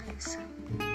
Alexa.